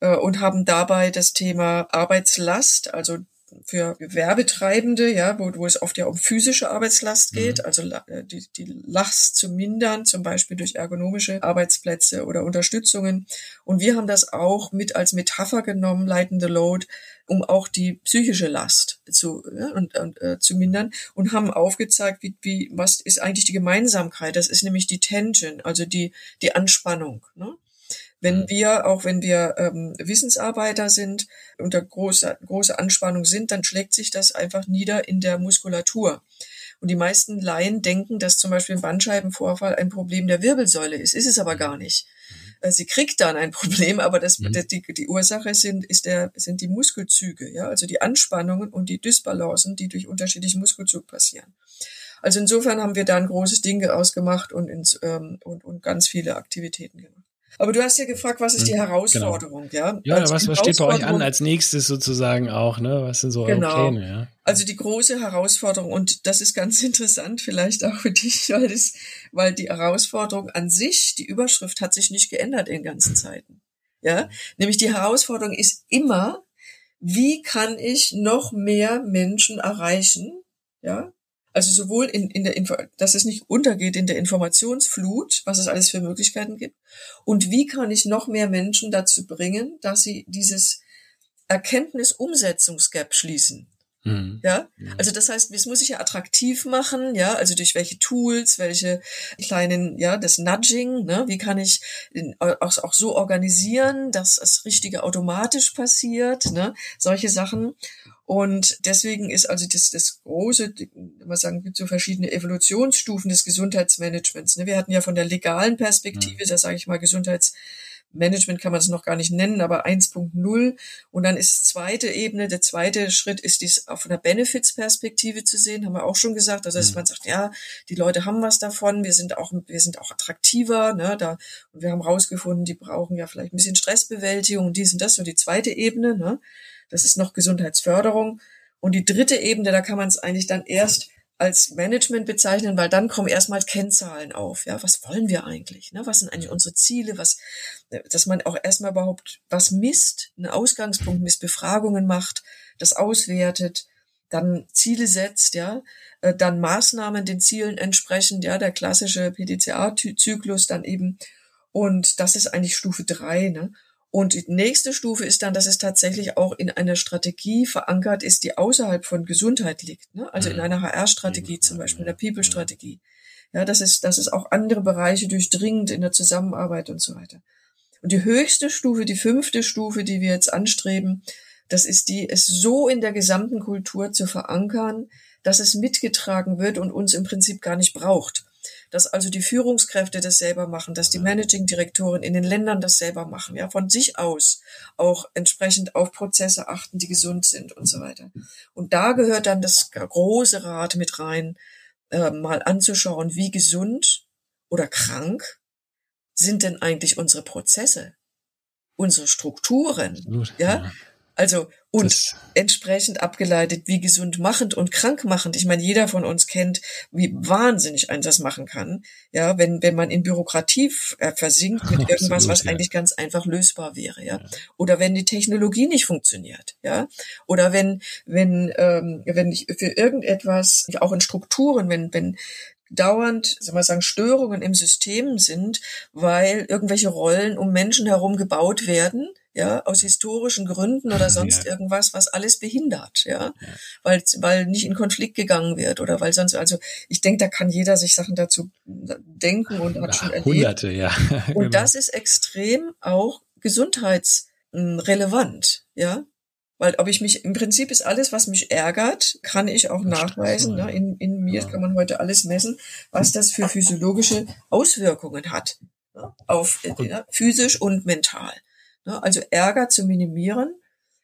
äh, und haben dabei das Thema Arbeitslast, also für Gewerbetreibende, ja, wo, wo es oft ja um physische Arbeitslast geht, mhm. also äh, die, die Last zu mindern, zum Beispiel durch ergonomische Arbeitsplätze oder Unterstützungen. Und wir haben das auch mit als Metapher genommen, Lighten the Load, um auch die psychische Last zu, ja, und, und, äh, zu mindern und haben aufgezeigt, wie, wie, was ist eigentlich die Gemeinsamkeit? Das ist nämlich die Tension, also die, die Anspannung. Ne? Wenn wir, auch wenn wir ähm, Wissensarbeiter sind, unter großer, großer Anspannung sind, dann schlägt sich das einfach nieder in der Muskulatur. Und die meisten Laien denken, dass zum Beispiel ein Bandscheibenvorfall ein Problem der Wirbelsäule ist. Ist es aber gar nicht. Mhm. Äh, sie kriegt dann ein Problem, aber das, mhm. die, die Ursache sind, ist der, sind die Muskelzüge, ja, also die Anspannungen und die Dysbalancen, die durch unterschiedlichen Muskelzug passieren. Also insofern haben wir da ein großes Ding ausgemacht und, ins, ähm, und, und ganz viele Aktivitäten gemacht. Aber du hast ja gefragt, was ist die hm, Herausforderung, genau. ja? Ja, also was, was steht bei euch an als nächstes sozusagen auch, ne? Was sind so genau. eure Pläne, ja? Also die große Herausforderung, und das ist ganz interessant, vielleicht auch für dich, weil, das, weil die Herausforderung an sich, die Überschrift hat sich nicht geändert in ganzen Zeiten. Ja, nämlich die Herausforderung ist immer, wie kann ich noch mehr Menschen erreichen, ja, also sowohl in, in der Info dass es nicht untergeht in der Informationsflut, was es alles für Möglichkeiten gibt. Und wie kann ich noch mehr Menschen dazu bringen, dass sie dieses Erkenntnis-Umsetzungsgap schließen? Mhm. Ja, also das heißt, es muss sich ja attraktiv machen, ja, also durch welche Tools, welche kleinen, ja, das Nudging, ne, wie kann ich auch, auch so organisieren, dass das Richtige automatisch passiert, ne, solche Sachen. Und deswegen ist also das, das große, man sagen, gibt so verschiedene Evolutionsstufen des Gesundheitsmanagements. Ne? Wir hatten ja von der legalen Perspektive, mhm. da sage ich mal Gesundheitsmanagement kann man es noch gar nicht nennen, aber 1.0. Und dann ist zweite Ebene, der zweite Schritt ist dies auf einer Benefits-Perspektive zu sehen, haben wir auch schon gesagt. Also dass mhm. man sagt, ja, die Leute haben was davon, wir sind auch, wir sind auch attraktiver, ne, da, und wir haben rausgefunden, die brauchen ja vielleicht ein bisschen Stressbewältigung und dies und das, so die zweite Ebene, ne. Das ist noch Gesundheitsförderung. Und die dritte Ebene, da kann man es eigentlich dann erst als Management bezeichnen, weil dann kommen erstmal Kennzahlen auf. Ja, was wollen wir eigentlich? Ne? Was sind eigentlich unsere Ziele? Was, dass man auch erstmal überhaupt was misst, einen Ausgangspunkt misst, Befragungen macht, das auswertet, dann Ziele setzt, ja, äh, dann Maßnahmen den Zielen entsprechend, ja, der klassische PDCA-Zyklus dann eben. Und das ist eigentlich Stufe drei, ne? Und die nächste Stufe ist dann, dass es tatsächlich auch in einer Strategie verankert ist, die außerhalb von Gesundheit liegt. Ne? Also in mhm. einer HR-Strategie zum Beispiel, in der People-Strategie. Ja, das ist, das ist auch andere Bereiche durchdringend in der Zusammenarbeit und so weiter. Und die höchste Stufe, die fünfte Stufe, die wir jetzt anstreben, das ist die, es so in der gesamten Kultur zu verankern, dass es mitgetragen wird und uns im Prinzip gar nicht braucht dass also die Führungskräfte das selber machen, dass die Managing-Direktoren in den Ländern das selber machen, ja, von sich aus auch entsprechend auf Prozesse achten, die gesund sind und so weiter. Und da gehört dann das große Rad mit rein, äh, mal anzuschauen, wie gesund oder krank sind denn eigentlich unsere Prozesse, unsere Strukturen, Absolut, ja? ja? Also und das entsprechend abgeleitet, wie gesund machend und krank machend. Ich meine, jeder von uns kennt, wie wahnsinnig ein das machen kann. Ja, wenn, wenn man in Bürokratie äh, versinkt mit irgendwas, Absolut, was ja. eigentlich ganz einfach lösbar wäre, ja? ja. Oder wenn die Technologie nicht funktioniert, ja. Oder wenn, wenn, ähm, wenn ich für irgendetwas, auch in Strukturen, wenn, wenn dauernd, soll man sagen, Störungen im System sind, weil irgendwelche Rollen um Menschen herum gebaut werden, ja, aus historischen Gründen oder sonst ja. irgendwas, was alles behindert, ja, ja, weil weil nicht in Konflikt gegangen wird oder weil sonst, also ich denke, da kann jeder sich Sachen dazu denken und hat schon erlebt. Hunderte, ja. und genau. das ist extrem auch gesundheitsrelevant, ja, weil ob ich mich, im Prinzip ist alles, was mich ärgert, kann ich auch nachweisen. Ne? In, in mir ja. kann man heute alles messen, was das für physiologische Auswirkungen hat. Ne? Auf äh, physisch und mental. Ne? Also Ärger zu minimieren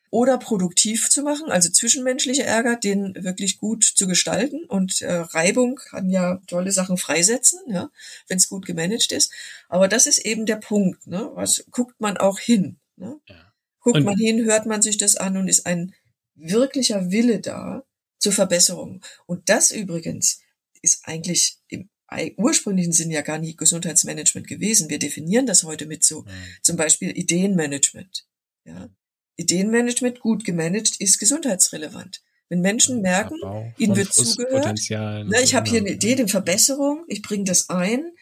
oder produktiv zu machen, also zwischenmenschliche Ärger, den wirklich gut zu gestalten. Und äh, Reibung kann ja tolle Sachen freisetzen, ja, wenn es gut gemanagt ist. Aber das ist eben der Punkt. Ne? Was guckt man auch hin? Ne? Ja. Guckt und man hin, hört man sich das an und ist ein wirklicher Wille da zur Verbesserung. Und das übrigens ist eigentlich im ursprünglichen Sinn ja gar nicht Gesundheitsmanagement gewesen. Wir definieren das heute mit so, mhm. zum Beispiel Ideenmanagement. Ja. Ideenmanagement gut gemanagt ist gesundheitsrelevant. Wenn Menschen merken, ihnen wird zugehört, na, ich habe hier eine Idee, eine Verbesserung, ich bringe das ein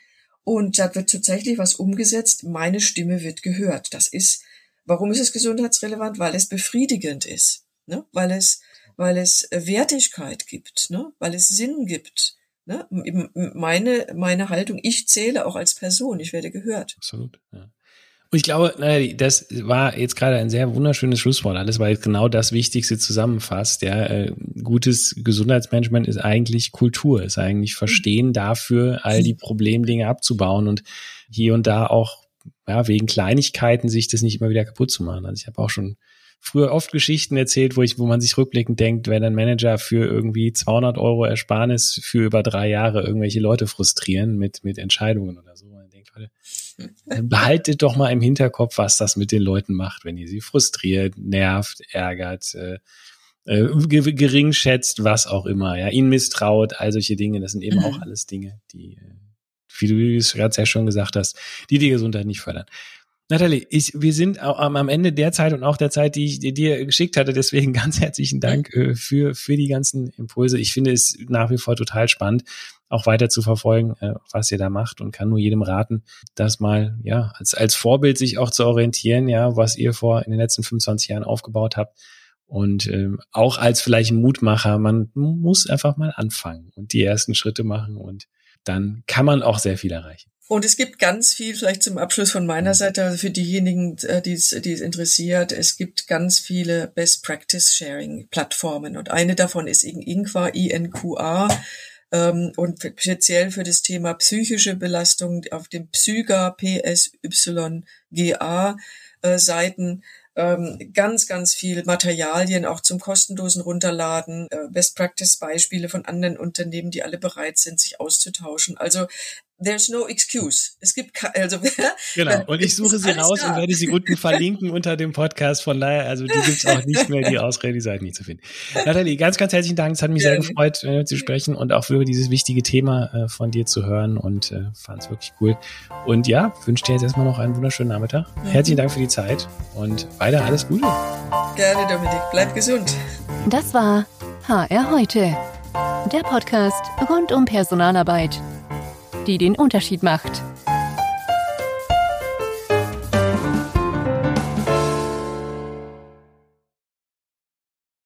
und da wird tatsächlich was umgesetzt, meine Stimme wird gehört. Das ist Warum ist es gesundheitsrelevant? Weil es befriedigend ist, ne? weil es, weil es äh, Wertigkeit gibt, ne? weil es Sinn gibt. Ne? Meine, meine Haltung, ich zähle auch als Person, ich werde gehört. Absolut. Ja. Und ich glaube, das war jetzt gerade ein sehr wunderschönes Schlusswort, alles, weil genau das Wichtigste zusammenfasst. Ja, äh, gutes Gesundheitsmanagement ist eigentlich Kultur, ist eigentlich Verstehen dafür, all die Problemdinge abzubauen und hier und da auch ja, wegen Kleinigkeiten sich das nicht immer wieder kaputt zu machen. Also ich habe auch schon früher oft Geschichten erzählt, wo ich, wo man sich rückblickend denkt, wenn ein Manager für irgendwie 200 Euro Ersparnis für über drei Jahre irgendwelche Leute frustrieren mit, mit Entscheidungen oder so. Man denkt, Leute, behaltet doch mal im Hinterkopf, was das mit den Leuten macht, wenn ihr sie frustriert, nervt, ärgert, äh, äh, gering schätzt, was auch immer, ja, ihnen misstraut, all solche Dinge, das sind eben mhm. auch alles Dinge, die, äh, wie du es gerade sehr schon gesagt hast, die die Gesundheit nicht fördern. Nathalie, ich, wir sind am Ende der Zeit und auch der Zeit, die ich dir geschickt hatte. Deswegen ganz herzlichen Dank äh, für, für die ganzen Impulse. Ich finde es nach wie vor total spannend, auch weiter zu verfolgen, äh, was ihr da macht und kann nur jedem raten, das mal, ja, als, als Vorbild sich auch zu orientieren, ja, was ihr vor in den letzten 25 Jahren aufgebaut habt. Und ähm, auch als vielleicht Mutmacher, man muss einfach mal anfangen und die ersten Schritte machen und dann kann man auch sehr viel erreichen. Und es gibt ganz viel, vielleicht zum Abschluss von meiner mhm. Seite, also für diejenigen, äh, die es, die es interessiert, es gibt ganz viele Best Practice Sharing Plattformen und eine davon ist Ingqua, INQA, ähm, und speziell für das Thema psychische Belastung auf dem Psyga, PSYGA äh, Seiten ähm, ganz, ganz viel Materialien auch zum kostenlosen Runterladen, äh, Best Practice Beispiele von anderen Unternehmen, die alle bereit sind, sich auszutauschen. Also There's no excuse. Es gibt also genau. Und ich suche sie raus da. und werde sie unten verlinken unter dem Podcast. Von daher, also die gibt's auch nicht mehr, die Ausrede, die Seite nicht zu finden. Nathalie, ganz, ganz herzlichen Dank. Es hat mich ja. sehr gefreut, äh, zu sprechen und auch über dieses wichtige Thema äh, von dir zu hören und äh, fand es wirklich cool. Und ja, wünsche dir jetzt erstmal noch einen wunderschönen Nachmittag. Mhm. Herzlichen Dank für die Zeit und weiter alles Gute. Gerne, Dominik. Bleib gesund. Das war HR heute. Der Podcast rund um Personalarbeit die den Unterschied macht.